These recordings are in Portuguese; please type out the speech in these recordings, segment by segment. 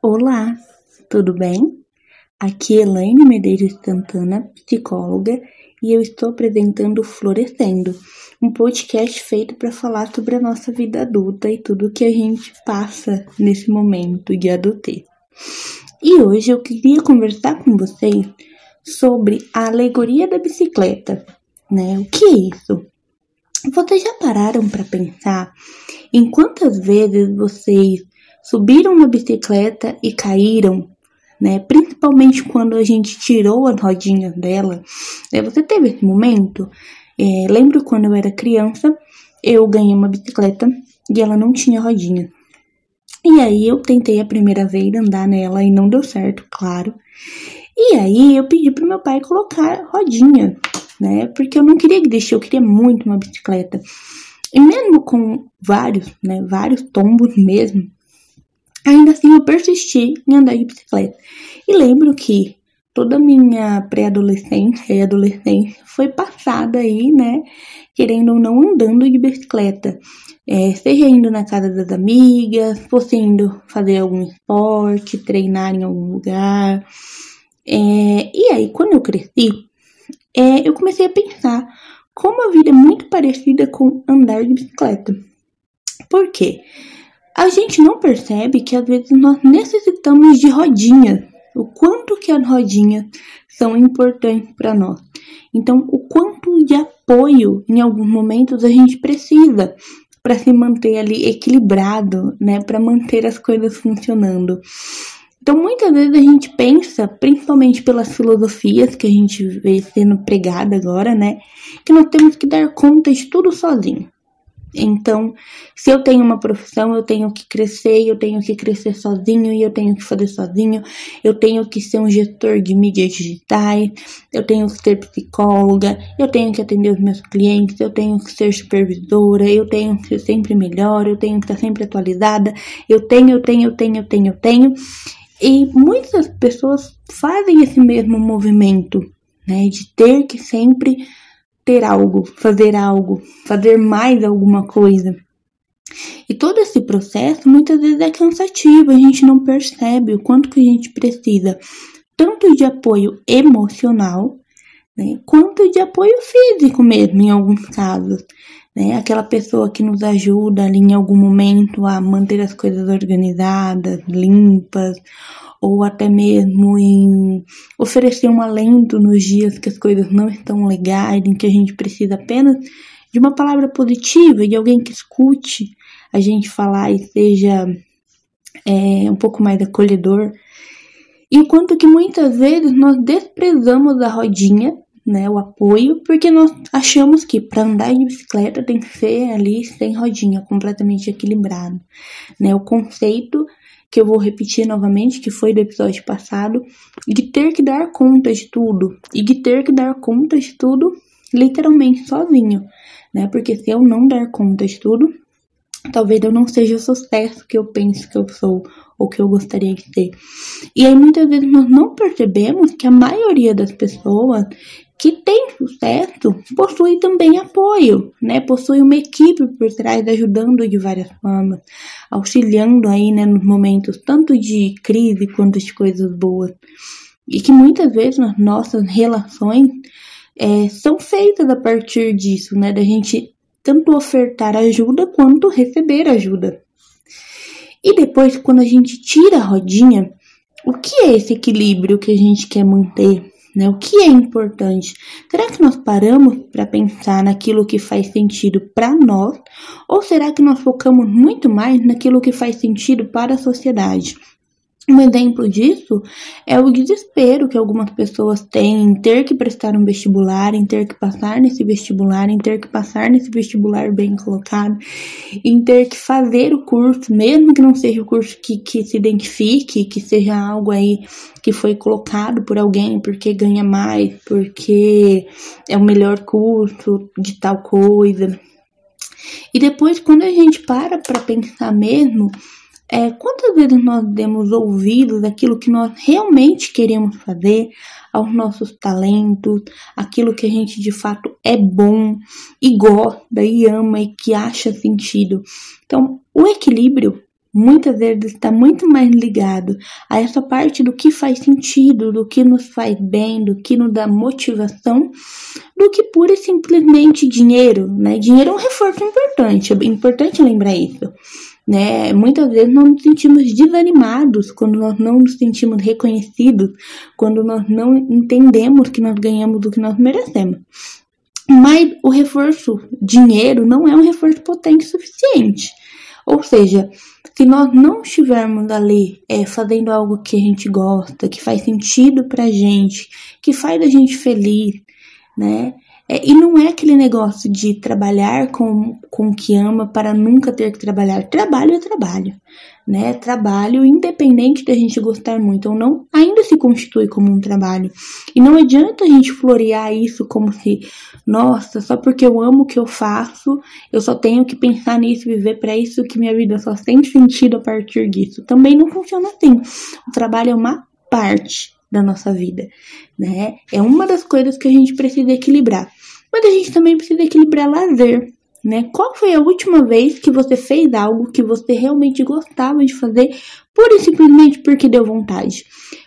Olá, tudo bem? Aqui é Elaine Medeiros Santana, psicóloga, e eu estou apresentando Florescendo, um podcast feito para falar sobre a nossa vida adulta e tudo que a gente passa nesse momento de adultez. E hoje eu queria conversar com vocês sobre a alegoria da bicicleta, né? O que é isso? Vocês já pararam para pensar em quantas vezes vocês subiram na bicicleta e caíram, né? Principalmente quando a gente tirou as rodinhas dela. Né? Você teve esse momento? É, lembro quando eu era criança, eu ganhei uma bicicleta e ela não tinha rodinha. E aí eu tentei a primeira vez andar nela e não deu certo, claro. E aí eu pedi pro meu pai colocar rodinha, né? Porque eu não queria que eu queria muito uma bicicleta. E mesmo com vários, né, vários tombos mesmo, ainda assim eu persisti em andar de bicicleta. E lembro que toda a minha pré-adolescência e adolescência foi passada aí, né, querendo ou não andando de bicicleta. É, seja indo na casa das amigas, fosse indo fazer algum esporte, treinar em algum lugar. É, e aí, quando eu cresci, é, eu comecei a pensar como a vida é muito parecida com andar de bicicleta. Por quê? A gente não percebe que às vezes nós necessitamos de rodinhas, o quanto que as rodinhas são importantes para nós. Então, o quanto de apoio em alguns momentos a gente precisa para se manter ali equilibrado, né, para manter as coisas funcionando. Então, muitas vezes a gente pensa, principalmente pelas filosofias que a gente vê sendo pregada agora, né, que nós temos que dar conta de tudo sozinho. Então, se eu tenho uma profissão, eu tenho que crescer, eu tenho que crescer sozinho e eu tenho que fazer sozinho. Eu tenho que ser um gestor de mídias digitais, eu tenho que ser psicóloga, eu tenho que atender os meus clientes, eu tenho que ser supervisora, eu tenho que ser sempre melhor, eu tenho que estar sempre atualizada. Eu tenho, eu tenho, eu tenho, eu tenho, eu tenho. E muitas pessoas fazem esse mesmo movimento, né, de ter que sempre ter algo, fazer algo, fazer mais alguma coisa. E todo esse processo muitas vezes é cansativo, a gente não percebe o quanto que a gente precisa tanto de apoio emocional, né, quanto de apoio físico mesmo em alguns casos. Né? Aquela pessoa que nos ajuda ali em algum momento a manter as coisas organizadas, limpas, ou até mesmo em oferecer um alento nos dias que as coisas não estão legais, em que a gente precisa apenas de uma palavra positiva, de alguém que escute a gente falar e seja é, um pouco mais acolhedor. Enquanto que muitas vezes nós desprezamos a rodinha, né, o apoio, porque nós achamos que para andar de bicicleta tem que ser ali sem rodinha, completamente equilibrado, né? O conceito que eu vou repetir novamente, que foi do episódio passado, de ter que dar conta de tudo, e de ter que dar conta de tudo literalmente sozinho, né? Porque se eu não dar conta de tudo, talvez eu não seja o sucesso que eu penso que eu sou ou que eu gostaria de ser. E aí muitas vezes nós não percebemos que a maioria das pessoas que tem sucesso possui também apoio, né? Possui uma equipe por trás ajudando de várias formas, auxiliando aí, né, nos momentos tanto de crise quanto de coisas boas. E que muitas vezes nas nossas relações é, são feitas a partir disso, né? Da gente tanto ofertar ajuda quanto receber ajuda. E depois, quando a gente tira a rodinha, o que é esse equilíbrio que a gente quer manter? Né? O que é importante? Será que nós paramos para pensar naquilo que faz sentido para nós? Ou será que nós focamos muito mais naquilo que faz sentido para a sociedade? Um exemplo disso é o desespero que algumas pessoas têm em ter que prestar um vestibular, em ter que passar nesse vestibular, em ter que passar nesse vestibular bem colocado, em ter que fazer o curso, mesmo que não seja o curso que, que se identifique, que seja algo aí que foi colocado por alguém porque ganha mais, porque é o melhor curso de tal coisa. E depois, quando a gente para para pensar mesmo, é, quantas vezes nós demos ouvidos daquilo que nós realmente queremos fazer, aos nossos talentos, aquilo que a gente de fato é bom e gosta e ama e que acha sentido. Então, o equilíbrio muitas vezes está muito mais ligado a essa parte do que faz sentido, do que nos faz bem, do que nos dá motivação, do que pura e simplesmente dinheiro, né? Dinheiro é um reforço importante, é importante lembrar isso. Né? Muitas vezes nós nos sentimos desanimados quando nós não nos sentimos reconhecidos, quando nós não entendemos que nós ganhamos o que nós merecemos. Mas o reforço dinheiro não é um reforço potente suficiente. Ou seja, se nós não estivermos ali é, fazendo algo que a gente gosta, que faz sentido pra gente, que faz a gente feliz, né? É, e não é aquele negócio de trabalhar com, com o que ama para nunca ter que trabalhar. Trabalho é trabalho, né? Trabalho, independente da gente gostar muito ou não, ainda se constitui como um trabalho. E não adianta a gente florear isso como se, nossa, só porque eu amo o que eu faço, eu só tenho que pensar nisso, viver para isso, que minha vida só tem sentido a partir disso. Também não funciona assim. O trabalho é uma parte da nossa vida, né? É uma das coisas que a gente precisa equilibrar. Mas a gente também precisa equilibrar lazer, né? Qual foi a última vez que você fez algo que você realmente gostava de fazer, pura e simplesmente porque deu vontade?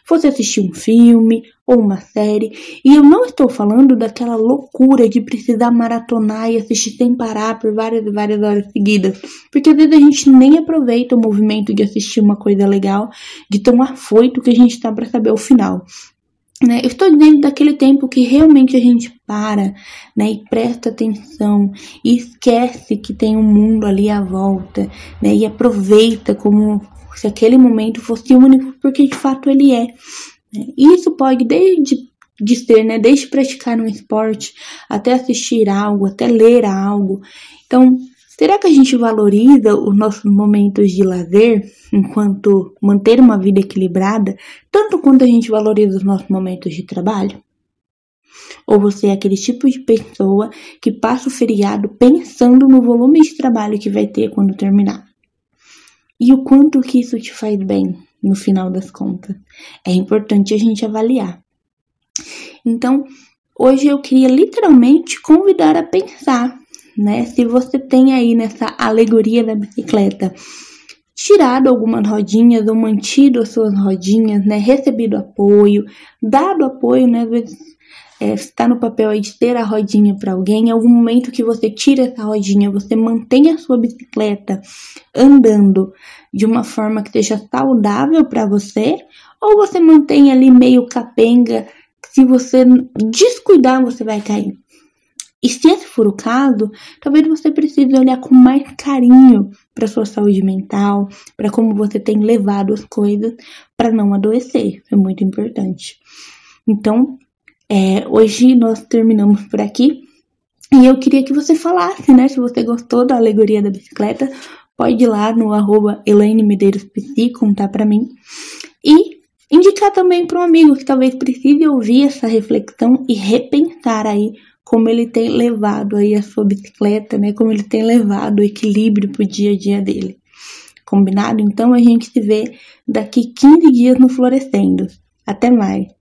Você assistiu um filme ou uma série, e eu não estou falando daquela loucura de precisar maratonar e assistir sem parar por várias e várias horas seguidas, porque às vezes a gente nem aproveita o movimento de assistir uma coisa legal, de tão afoito que a gente está para saber o final. Né? Eu estou dizendo daquele tempo que realmente a gente para né, e presta atenção e esquece que tem um mundo ali à volta né, e aproveita como se aquele momento fosse único, porque de fato ele é. Né? Isso pode desde de ser, né, desde praticar um esporte até assistir algo, até ler algo. Então, Será que a gente valoriza os nossos momentos de lazer enquanto manter uma vida equilibrada, tanto quanto a gente valoriza os nossos momentos de trabalho? Ou você é aquele tipo de pessoa que passa o feriado pensando no volume de trabalho que vai ter quando terminar? E o quanto que isso te faz bem no final das contas? É importante a gente avaliar. Então, hoje eu queria literalmente convidar a pensar né? Se você tem aí nessa alegoria da bicicleta tirado algumas rodinhas ou mantido as suas rodinhas, né? Recebido apoio, dado apoio, né? Às vezes é, está no papel aí de ter a rodinha para alguém, em algum momento que você tira essa rodinha, você mantém a sua bicicleta andando de uma forma que seja saudável para você, ou você mantém ali meio capenga, se você descuidar, você vai cair. E se esse for o caso, talvez você precise olhar com mais carinho para sua saúde mental, para como você tem levado as coisas para não adoecer. É muito importante. Então, é, hoje nós terminamos por aqui. E eu queria que você falasse, né? Se você gostou da alegoria da bicicleta, pode ir lá no arroba Elaine Medeiros PC, contar para mim. E indicar também para um amigo que talvez precise ouvir essa reflexão e repensar aí como ele tem levado aí a sua bicicleta, né? Como ele tem levado o equilíbrio pro dia a dia dele. Combinado? Então a gente se vê daqui 15 dias no Florescendo. Até mais!